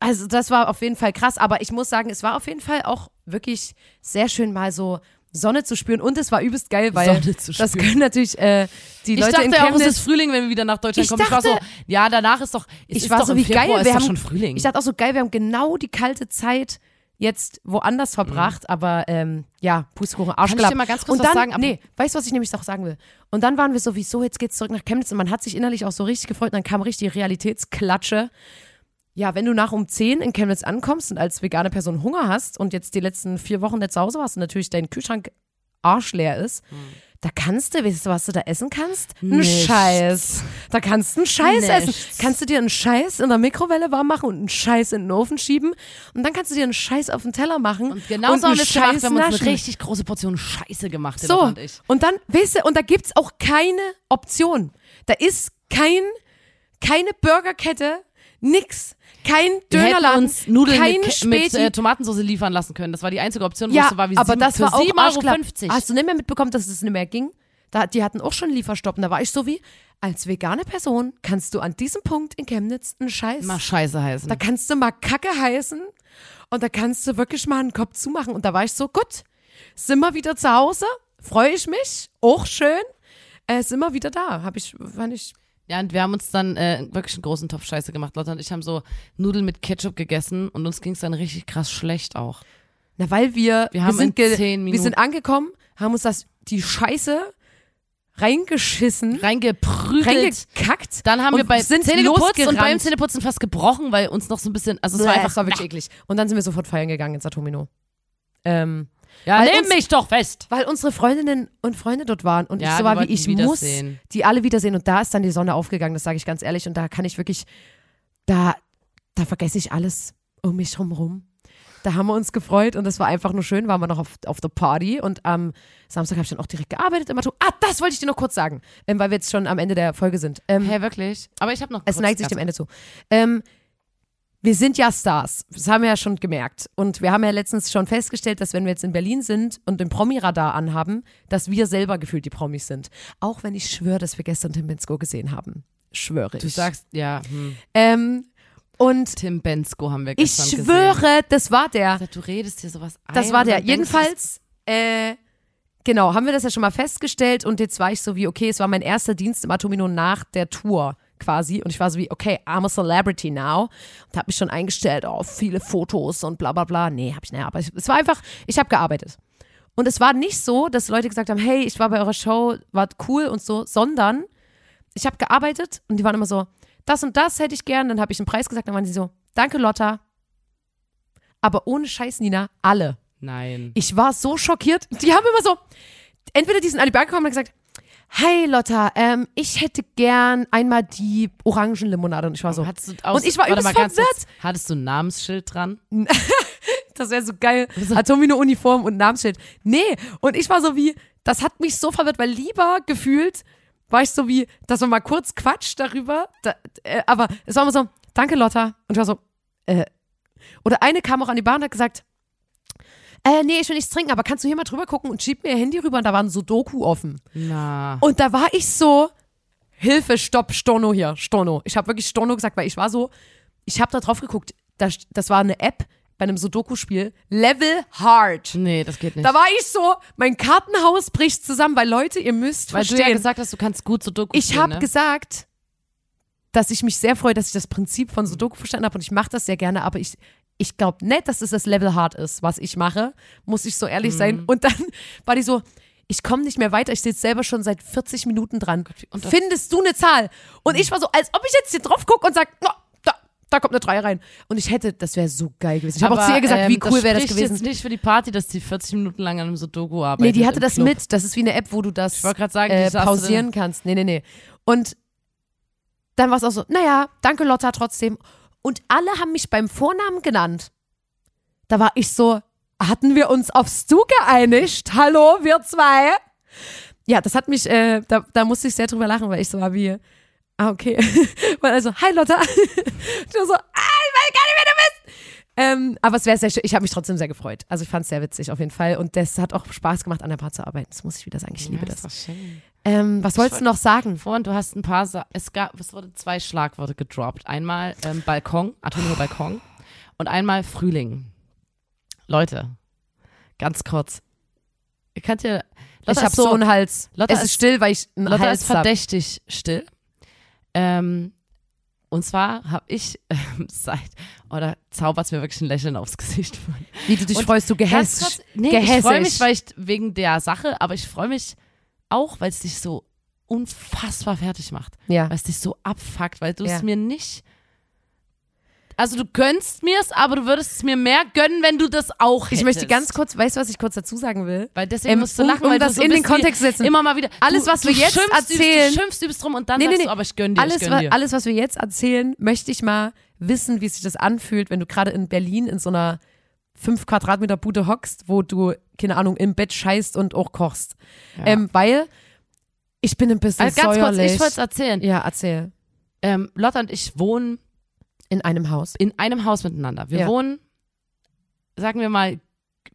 Also das war auf jeden Fall krass, aber ich muss sagen, es war auf jeden Fall auch wirklich sehr schön mal so Sonne zu spüren und es war übelst geil, weil das können natürlich äh, die Ich Leute dachte in auch, es Chemnitz ist Frühling, wenn wir wieder nach Deutschland Ich kommen. ich war so, dachte- ja, danach ist doch, ich ist war doch so wie Februar geil, wir haben schon Frühling. Ich dachte auch so geil, wir haben genau die kalte Zeit jetzt woanders verbracht, aber ähm, ja, Pustekuchen, Kann ich Arschklapp. dir mal ganz kurz und dann, sagen? Aber- nee, weißt du, was ich nämlich auch sagen will? Und dann waren wir so, wieso, jetzt geht's zurück nach Chemnitz und man hat sich innerlich auch so richtig gefreut und dann kam richtig Realitätsklatsche. Ja, wenn du nach um 10 in Chemnitz ankommst und als vegane Person Hunger hast und jetzt die letzten vier Wochen nicht zu Hause warst und natürlich dein Kühlschrank arschleer ist, da kannst du, weißt du, was du da essen kannst? Ein. Scheiß. Da kannst du einen Scheiß essen. Nichts. Kannst du dir einen Scheiß in der Mikrowelle warm machen und einen Scheiß in den Ofen schieben und dann kannst du dir einen Scheiß auf den Teller machen und genau so haben wir wir haben uns eine richtig große Portion Scheiße gemacht, die So, und dann, weißt du, und da gibt's auch keine Option. Da ist kein, keine Burgerkette, nix. Kein Dönerladen, uns Nudeln kein mit, Späti. mit äh, Tomatensauce liefern lassen können. Das war die einzige Option, wo ja, es so war wie aber sieben, das für war auch 7,50 Arschklapp. Euro. Hast du nicht mehr mitbekommen, dass es nicht mehr ging? Da, die hatten auch schon Lieferstopp. Und da war ich so wie, als vegane Person kannst du an diesem Punkt in Chemnitz einen Scheiß. Mal Scheiße heißen. Da kannst du mal Kacke heißen und da kannst du wirklich mal einen Kopf zumachen. Und da war ich so, gut, sind wir wieder zu Hause, freue ich mich, auch schön, äh, sind wir wieder da. Hab ich, fand ich, Ja, und wir haben uns dann äh, wirklich einen großen Topf Scheiße gemacht. Lotta und ich haben so Nudeln mit Ketchup gegessen und uns ging es dann richtig krass schlecht auch. na, weil wir, Wir haben sind, in ge- zehn wir Minuten- sind angekommen, haben uns das, die Scheiße reingeschissen, Reingeprügelt. reingekackt. Dann haben wir bei sind Zähne geputzt und beim Zähneputzen fast gebrochen, weil uns noch so ein bisschen, also es war einfach war wirklich eklig. Und dann sind wir sofort feiern gegangen in Satomino. Ähm, Ja, Weil nimm uns- mich doch fest. weil unsere Freundinnen und Freunde dort waren und Ja, ich so war wie ich muss die alle wiedersehen und da ist dann die Sonne aufgegangen, das sage ich ganz ehrlich und da kann ich wirklich da da vergesse ich alles um mich herum. Da haben wir uns gefreut und es war einfach nur schön, waren wir noch auf, auf der Party und am Samstag habe ich dann auch direkt gearbeitet im Auto. Ah, das wollte ich dir noch kurz sagen, ähm, weil wir jetzt schon am Ende der Folge sind. Ähm, Hä, wirklich? Aber ich habe noch es neigt sich dem Ende zu. Ähm, wir sind ja Stars. Das haben wir ja schon gemerkt. Und wir haben ja letztens schon festgestellt, dass wenn wir jetzt in Berlin sind und den Promi-Radar anhaben, dass wir selber gefühlt die Promis sind. Auch wenn ich schwöre, dass wir gestern Tim Bensko gesehen haben. Schwöre ich. Du sagst, ja, hm. Ähm, und Tim Bensko haben wir ich gestern schwöre, gesehen. das war der. Du redest dir sowas ein. Das war der. Jedenfalls, äh, genau, haben wir das ja schon mal festgestellt und jetzt war ich so wie, okay, es war mein erster Dienst im Atomino nach der Tour quasi und ich war so wie, okay, I'm a celebrity now und habe mich schon eingestellt auf viele Fotos und bla bla bla. Nee, habe ich nicht, aber ich, es war einfach, ich habe gearbeitet. Und es war nicht so, dass Leute gesagt haben, hey, ich war bei eurer Show, war cool und so, sondern ich habe gearbeitet und die waren immer so, das und das hätte ich gern. Dann habe ich einen Preis gesagt, dann waren sie so, danke Lotta. Aber ohne Scheiß, Nina, alle. Nein. Ich war so schockiert. Die haben immer so, entweder die sind an die Bar gekommen und haben gesagt, Hi Lotta, ähm, ich hätte gern einmal die Orangenlimonade. Und ich war so, Hattest du aus, Und ich war übelst ganz kurz. verwirrt. Hattest du ein Namensschild dran? das wäre so geil. Atomino-Uniform und Namensschild. Nee, und ich war so wie, das hat mich so verwirrt, weil lieber gefühlt war ich so wie, dass man mal kurz quatscht darüber. Da, äh, aber es war immer so, danke Lotta. Und ich war so, äh. Oder eine kam auch an die Bar und hat gesagt, äh, nee, ich will nichts trinken, aber kannst du hier mal drüber gucken und schieb mir ihr Handy rüber und da war ein Sudoku offen. Na. Und da war ich so, Hilfe, stopp, Storno hier, Storno. Ich habe wirklich Storno gesagt, weil ich war so, ich habe da drauf geguckt, das, das war eine App bei einem Sudoku-Spiel, Level Hard. Nee, das geht nicht. Da war ich so, mein Kartenhaus bricht zusammen, weil Leute, ihr müsst Weil verstehen. du ja gesagt hast, du kannst gut Sudoku ich habe ne? gesagt, dass ich mich sehr freue, dass ich das Prinzip von Sudoku verstanden habe und ich mache das sehr gerne, aber ich, ich glaube nicht, dass es das Level Hard ist, was ich mache, muss ich so ehrlich Mhm. sein. Und dann war die so, ich komme nicht mehr weiter, ich sitze selber schon seit 40 Minuten dran. und Findest du eine Zahl? Und ich war so, als ob ich jetzt hier drauf gucke und sage, oh, da, da kommt eine 3 rein. Und ich hätte, das wäre so geil gewesen. Ich habe auch zu ihr gesagt, ähm, wie cool wäre das gewesen. jetzt nicht für die Party, dass die 40 Minuten lang an einem Sudoku arbeitet. Nee, die hatte das Club. mit. Das ist wie eine App, wo du das sagen, äh, pausieren kannst. Nee, nee, nee. Und dann war es auch so, naja, danke Lotta trotzdem. Und alle haben mich beim Vornamen genannt. Da war ich so, hatten wir uns aufs Du geeinigt? Hallo, wir zwei? Ja, das hat mich, äh, da, da musste ich sehr drüber lachen, weil ich so war wie, ah, okay. Und also, hi Lotta. Ich war so, ah, ich weiß gar nicht, wer du bist. Ähm, aber es wäre sehr schön. Ich habe mich trotzdem sehr gefreut. Also ich fand es sehr witzig auf jeden Fall. Und das hat auch Spaß gemacht, an der Bar zu arbeiten. Das muss ich wieder sagen. Ich liebe Ja, das. ist schön. Ähm, was wolltest du noch sagen? Vorhin, du hast ein paar, Sa es gab, es wurde zwei Schlagworte gedroppt. Einmal ähm, Balkon, Antonio Balkon und einmal Frühling. Leute, ganz kurz. Ihr könnt ja, Lotta ich habe so einen Hals. Lotta es ist ist- still, weil ich einen Lotta Hals ist hab. verdächtig still. Ähm, und zwar habe ich ähm, seit, oder zaubert mir wirklich ein Lächeln aufs Gesicht. Wie du dich Und freust, du gehässig. nee, ich freue mich, weil ich wegen der Sache, aber ich freue mich auch, weil es dich so unfassbar fertig macht. Ja. Weil es dich so abfuckt, weil du Ja. es mir nicht. Also du gönnst mir es, aber du würdest es mir mehr gönnen, wenn du das auch hättest. Ich möchte ganz kurz, weißt du, was ich kurz dazu sagen will? weil deswegen ähm, musst du um- lachen, um weil das du so in den Kontext setzen. Immer mal wieder. Alles, du, was wir jetzt schimpfst erzählen- Übst, du schimpfst übst drum und dann Nee, nee, sagst nee. du, aber ich gönn dir, Alles, ich gönn dir. alles, was wir jetzt erzählen, möchte ich mal wissen, wie sich das anfühlt, wenn du gerade in Berlin in so einer 5 Quadratmeter Bude hockst, wo du, keine Ahnung, im Bett scheißt und auch kochst. Ja. Ähm, weil ich bin ein bisschen also ganz kurz, säuerlich. ich wollte es erzählen. ja, erzähl. Ähm, Lotta und ich wohnen In einem Haus. in einem Haus miteinander. Wir Ja. wohnen, sagen wir mal,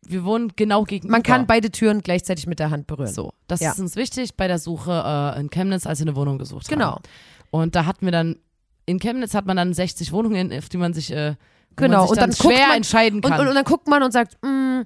wir wohnen genau gegenüber. Man kann beide Türen gleichzeitig mit der Hand berühren. So, das Ja. ist uns wichtig bei der Suche äh, in Chemnitz, als wir eine Wohnung gesucht Genau. haben. Und da hatten wir dann, in Chemnitz hat man dann 60 Wohnungen, auf die man sich, äh, Genau, man und dann, dann guckt schwer man- entscheiden Und, kann. und, und dann guckt man und sagt, "Mm,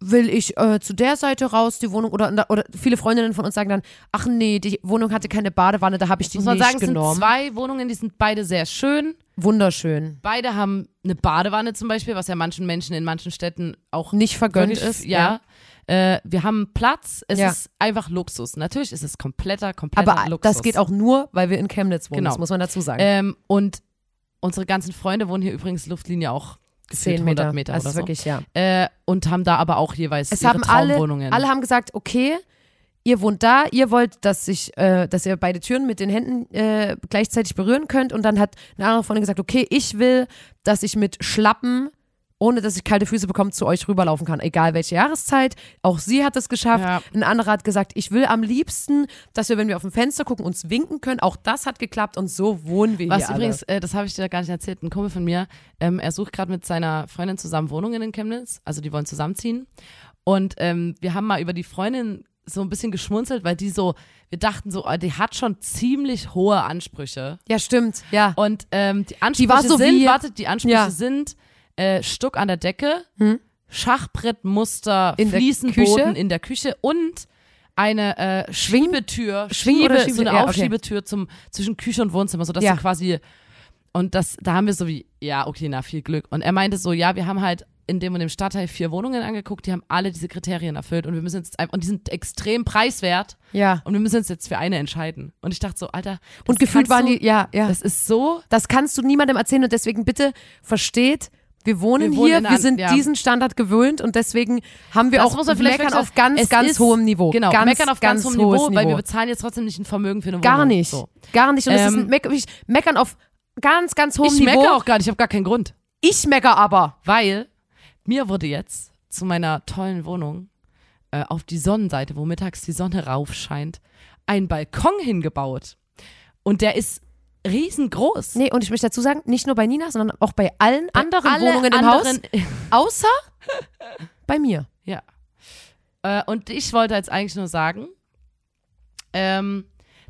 will ich äh, zu der Seite raus, die Wohnung, oder, oder viele Freundinnen von uns sagen dann, ach nee, die Wohnung hatte keine Badewanne, da habe ich die muss man nicht sagen, es sind genommen. zwei Wohnungen, die sind beide sehr schön. Wunderschön. Beide haben eine Badewanne zum Beispiel, was ja manchen Menschen in manchen Städten auch Nicht vergönnt ist. Ja. Äh, wir haben Platz, es Ja. ist einfach Luxus. Natürlich ist es kompletter, kompletter Aber Luxus. das geht auch nur, weil wir in Chemnitz wohnen, Genau. das muss man dazu sagen. Ähm, und unsere ganzen Freunde wohnen hier übrigens Luftlinie auch gefühlt 10 Meter. 100 Meter also so. wirklich, ja. Äh, und haben da aber auch jeweils Es ihre haben alle, Traumwohnungen. alle haben gesagt, okay, ihr wohnt da, ihr wollt, dass ich, äh, dass ihr beide Türen mit den Händen äh, gleichzeitig berühren könnt. Und dann hat eine andere Freundin gesagt, okay, ich will, dass ich mit Schlappen, ohne dass ich kalte Füße bekomme, zu euch rüberlaufen kann, egal welche Jahreszeit. Auch sie hat es geschafft. Ja. Ein anderer hat gesagt, ich will am liebsten, dass wir, wenn wir auf dem Fenster gucken, uns winken können. Auch das hat geklappt und so wohnen wir Was hier übrigens, äh, das habe ich dir gar nicht erzählt, ein Kumpel von mir, ähm, er sucht gerade mit seiner Freundin zusammen Wohnungen in Chemnitz, also die wollen zusammenziehen. Und ähm, wir haben mal über die Freundin so ein bisschen geschmunzelt, weil die so, wir dachten so, oh, die hat schon ziemlich hohe Ansprüche. Ja, stimmt. Ja. Und ähm, die Ansprüche war so sind, wie- wartet, die Ansprüche Ja. sind äh, Stuck an der Decke, Hm? Schachbrettmuster, In der Fliesenboden Küche? in der Küche und eine äh, Schiebetür, Schwing- oder Schiebe, so Schiebe- eine ja, okay. Aufschiebetür zum, zwischen Küche und Wohnzimmer, sodass Ja. du quasi und das, da haben wir so wie, ja, okay, na, viel Glück. Und er meinte so, ja, wir haben halt in dem und dem Stadtteil vier Wohnungen angeguckt, die haben alle diese Kriterien erfüllt und wir müssen jetzt einfach, und die sind extrem preiswert ja. und wir müssen uns jetzt für eine entscheiden. Und ich dachte so, Alter, Und gefühlt waren du, die, ja, ja. das ist so, Das kannst du niemandem erzählen und deswegen bitte versteht, wir wohnen, Wir wohnen hier, wir sind ja. diesen Standard gewöhnt und deswegen haben wir Das auch muss man vielleicht meckern auf ganz, ganz ist- hohem Niveau. Genau, ganz, meckern auf ganz, hohem hohes Niveau, weil wir bezahlen jetzt trotzdem nicht ein Vermögen für eine Gar Wohnung. nicht. So. Gar nicht. Und es ist Ähm, ein Meck ich meckern auf ganz, ganz hohem Ich Niveau. meckere auch gar nicht, ich habe gar keinen Grund. Ich mecker aber. Weil mir wurde jetzt zu meiner tollen Wohnung äh, auf die Sonnenseite, wo mittags die Sonne raufscheint, ein Balkon hingebaut. Und der ist riesengroß. Nee, und ich möchte dazu sagen, nicht nur bei Nina, sondern auch bei allen anderen Alle Wohnungen im anderen, Haus, außer bei mir. Ja. Äh, und ich wollte jetzt eigentlich nur sagen, ähm,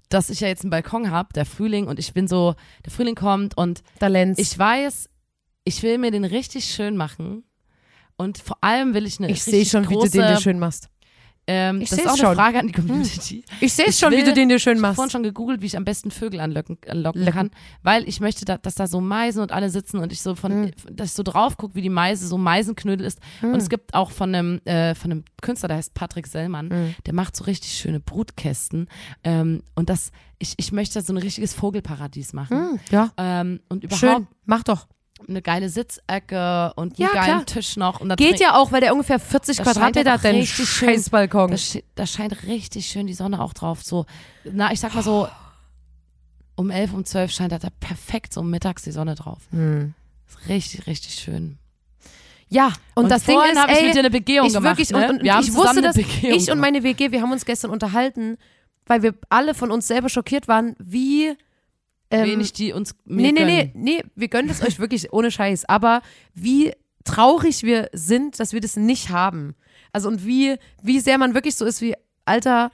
dass ich ja jetzt einen Balkon habe, der Frühling, und ich bin so, der Frühling kommt und Talent. ich weiß, ich will mir den richtig schön machen. Und vor allem will ich eine ich sehe richtig schon, wie große, du den dir schön machst. Ähm, Ich das ist auch schon. eine Frage an die Community. Ich sehe es schon, wie will- du den dir schön Ich habe machst. vorhin schon gegoogelt, wie ich am besten Vögel anlocken, anlocken Locken. kann, weil ich möchte, da, dass da so Meisen und alle sitzen und ich so von, Mhm. dass ich so drauf gucke, wie die Meise so Meisenknödel ist. Und es gibt auch von einem, äh, von einem Künstler, der heißt Patrick Sellmann, Mhm. der macht so richtig schöne Brutkästen. Ähm, und das, ich, ich möchte so ein richtiges Vogelparadies machen. Hm, ja, Ähm, und überhaupt schön. Mach doch. Eine geile Sitzecke und einen Ja, geilen klar. Tisch noch. Und Geht ja auch, weil der ungefähr 40 Da scheint Quadratmeter er hat, dein. Scheißbalkon. Da, sch- da scheint richtig schön die Sonne auch drauf. So, na, ich sag mal so, um 11, um 12 scheint da perfekt so mittags die Sonne drauf. Hm. Richtig, richtig schön. Ja, und, das Ding ist, habe ich mit dir eine Begehung ich gemacht. wirklich, ne? und, und wir ich wusste das, ich und gemacht. meine WG, wir haben uns gestern unterhalten, weil wir alle von uns selber schockiert waren, wie ähm, wenig die uns Nee, nee, nee, nee, wir gönnen es euch wirklich ohne Scheiß, aber wie traurig wir sind, dass wir das nicht haben. Also und wie, wie sehr man wirklich so ist wie, Alter,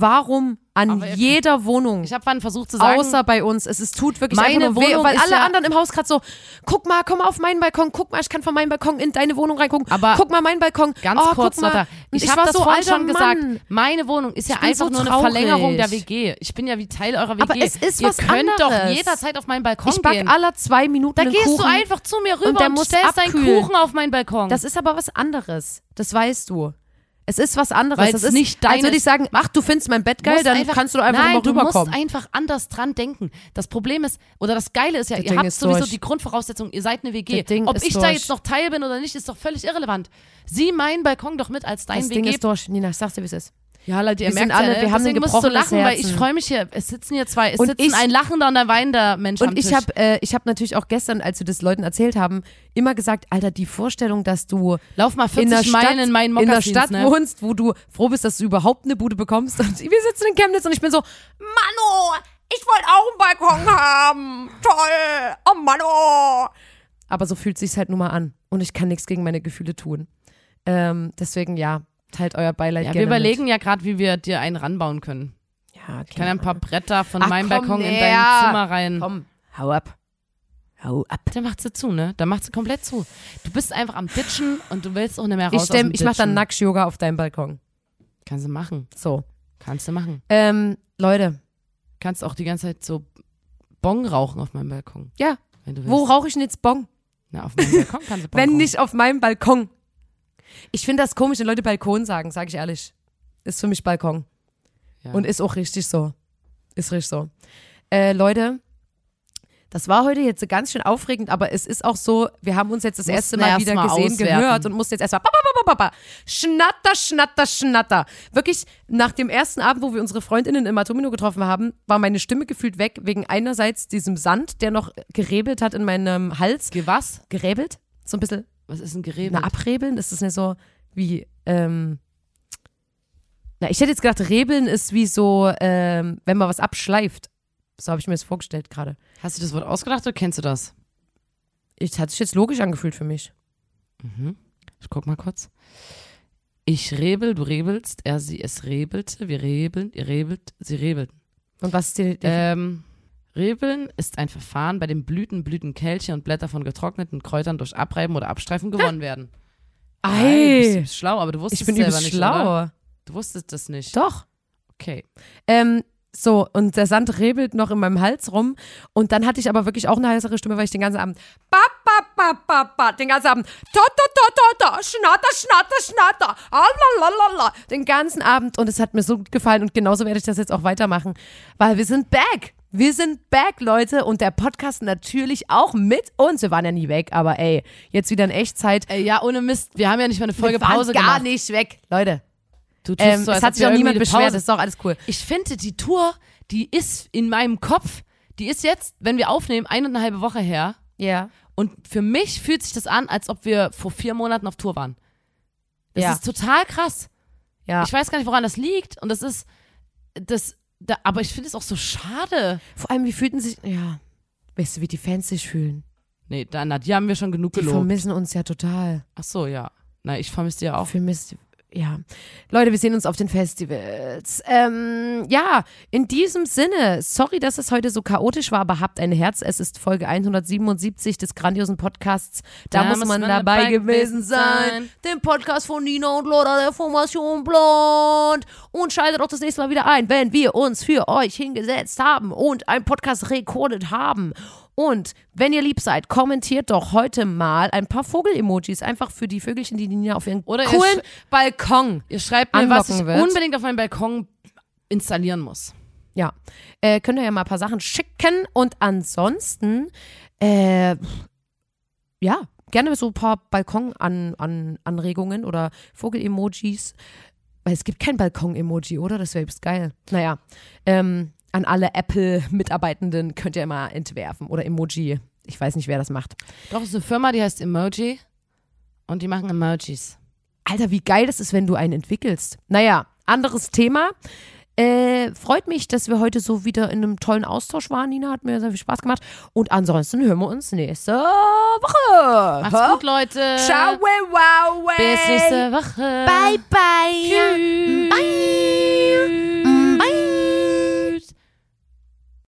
warum an jeder Wohnung, Ich habe vorhin versucht zu sagen, außer bei uns, es, es tut wirklich Meine nur weh, Wohnung weil ist alle ja- anderen im Haus gerade so, guck mal, komm mal auf meinen Balkon, guck mal, ich kann von meinem Balkon in deine Wohnung reingucken, Aber guck mal meinen Balkon, Ganz oh, kurz, mal. Und Ich, habe das so, vorhin schon gesagt. Mann. Meine Wohnung ist ja Ich einfach so nur eine traurig. Verlängerung der WG. Ich bin ja wie Teil eurer WG. Aber es ist Ihr was könnt doch anderes. jederzeit auf meinen Balkon Ich back gehen. alle zwei Minuten Da gehst Kuchen. du einfach zu mir rüber und, muss stellst deinen abkühlen. Kuchen auf meinen Balkon. Das ist aber was anderes. Das weißt du. Es ist was anderes. Weil das es ist nicht Als deine- würde ich sagen, ach, du findest mein Bett geil, dann einfach- kannst du einfach Nein, mal du musst rüberkommen. einfach anders dran denken. Das Problem ist, oder das Geile ist ja, Das ihr Ding habt sowieso durch. die Grundvoraussetzung, ihr seid eine WG. Das Ding Ob ich da durch. jetzt noch Teil bin oder nicht, ist doch völlig irrelevant. Sieh meinen Balkon doch mit als dein das WG. Ding ist durch. Nina, ich sag's dir, wie es ist. Ja, Leute, ihr Wir sind merkt alle- ja, ne? wir haben ein gebrochenes lachen, weil ich Herzen. freue mich hier. Es sitzen hier zwei, es Und sitzen ich- ein lachender und ein weinender Mensch Und ich habe äh, ich hab natürlich auch gestern, als wir das Leuten erzählt haben, immer gesagt, Alter, die Vorstellung, dass du Lauf mal 40 in der Stadt, Meilen in meinen in der Stadt ne? wohnst, wo du froh bist, dass du überhaupt eine Bude bekommst. Und wir sitzen in Chemnitz und ich bin so, Mano, ich wollte auch einen Balkon haben. Toll. Oh Mano. Aber so fühlt sich's halt nun mal an. Und ich kann nichts gegen meine Gefühle tun. Ähm, deswegen, ja, teilt euer Beileid Ja, gerne wir überlegen ja gerade, wie wir dir einen ranbauen können. Mit. Ja, okay. Ich kann ein paar Bretter von Ach, meinem komm Balkon in dein. Zimmer rein. Komm, hau ab. Hau ab. Dann macht sie zu, ne? Dann macht sie komplett zu. Du bist einfach am Ditchen und du willst auch nicht mehr raus Ich, dem ich mach dann Ditchen. Nackt-Yoga auf deinem Balkon. Kannst du machen. So. Kannst du machen. Ähm, Leute, Kannst auch die ganze Zeit so Bong rauchen auf meinem Balkon. Ja. Wo rauche ich denn jetzt Bong? Na, auf meinem Balkon kannst du Bong Wenn rauchen. nicht auf meinem Balkon. Ich finde das komisch, wenn Leute Balkon sagen, sage ich ehrlich. Ist für mich Balkon. Ja. Und ist auch richtig so. Ist richtig so. Äh, Leute, das war heute jetzt ganz schön aufregend, aber es ist auch so, wir haben uns jetzt das Mussten erste Mal erst wieder mal gesehen, auswerten. gehört und mussten jetzt erstmal schnatter, schnatter, schnatter. Wirklich, nach dem ersten Abend, wo wir unsere Freundinnen im Atomino getroffen haben, war meine Stimme gefühlt weg, wegen einerseits diesem Sand, der noch gerebelt hat in meinem Hals. Ge was? Gerebelt? So ein bisschen Was ist ein Gerebel? na, abrebeln, ist das nicht so wie, ähm, na, ich hätte jetzt gedacht, rebeln ist wie so, ähm, wenn man was abschleift. So habe ich mir das vorgestellt gerade. Hast du das Wort ausgedacht oder kennst du das? Es hat sich jetzt logisch angefühlt für mich. Mhm. Ich guck mal kurz. Ich rebel, du rebelst, er, sie, es rebelte, wir rebeln, ihr rebelt, sie rebelten. Und was ist die, die Ähm, Rebeln ist ein Verfahren, bei dem Blüten, Blütenkelche und Blätter von getrockneten Kräutern durch Abreiben oder Abstreifen gewonnen werden. Nein, du Ei, bist schlau, aber du wusstest ich bin selber nicht, schlau. Oder? Du wusstest das nicht. Doch. Okay. Ähm, so, und der Sand rebelt noch in meinem Hals rum. Und dann hatte ich aber wirklich auch eine heißere Stimme, weil ich den ganzen Abend ba, ba, ba, ba, ba, den ganzen Abend to, to, to, to, to, schnatter, schnatter, schnatter, ah, la, la, la, la, den ganzen Abend. Und es hat mir so gut gefallen und genauso werde ich das jetzt auch weitermachen, weil wir sind back. Wir sind back, Leute. Und der Podcast natürlich auch mit uns. Wir waren ja nie weg, aber ey, jetzt wieder in Echtzeit. Äh, ja, ohne Mist. Wir haben ja nicht mal eine Folge wir waren Pause gar gemacht. nicht weg. Leute, Du tust ähm, so, es hat sich auch niemand beschwert. Das ist doch alles cool. Ich finde, die Tour, die ist in meinem Kopf, die ist jetzt, wenn wir aufnehmen, eine und eine halbe Woche her. Ja. Und für mich fühlt sich das an, als ob wir vor vier Monaten auf Tour waren. Das Ja. ist total krass. Ja. Ich weiß gar nicht, woran das liegt. Und das ist, das, da, aber ich finde es auch so schade. Vor allem, wie fühlten sich, ja, weißt du, wie die Fans sich fühlen? Nee, da, na, die haben wir schon genug Die gelobt. vermissen uns ja total. Ach so, ja. Na, ich vermisse die ja auch. Vermisst, ja. Leute, wir sehen uns auf den Festivals. Ähm, ja, in diesem Sinne, sorry, dass es heute so chaotisch war, aber habt ein Herz. Es ist Folge 177 des grandiosen Podcasts. Da, da muss, man, man dabei, dabei gewesen sein. Dem Podcast von Nina und Lola der Formation Blond. Und schaltet auch das nächste Mal wieder ein, wenn wir uns für euch hingesetzt haben und einen Podcast rekordet haben. Und wenn ihr lieb seid, kommentiert doch heute mal ein paar Vogel-Emojis. Einfach für die Vögelchen, die Nina auf ihren Oder coolen ihr Balkon Ihr schreibt mir, was ich wird. unbedingt auf meinem Balkon installieren muss. Ja. Äh, könnt ihr ja mal ein paar Sachen schicken. Und ansonsten, äh, ja, gerne so ein paar Balkon-Anregungen -an oder Vogel-Emojis. Weil es gibt kein Balkon-Emoji, oder? Das wäre geil. Naja. Ähm, an alle Apple-Mitarbeitenden könnt ihr immer entwerfen oder Emoji. Ich weiß nicht, wer das macht. Doch, es ist eine Firma, die heißt Emoji und die machen Emojis. Alter, wie geil das ist, wenn du einen entwickelst. Naja, anderes Thema. Äh, freut mich, dass wir heute so wieder in einem tollen Austausch waren. Nina hat mir sehr viel Spaß gemacht. Und ansonsten hören wir uns nächste Woche. Macht's gut, Leute. Ciao, wow, wow. Bis nächste Woche. Bye, bye. Tschüss.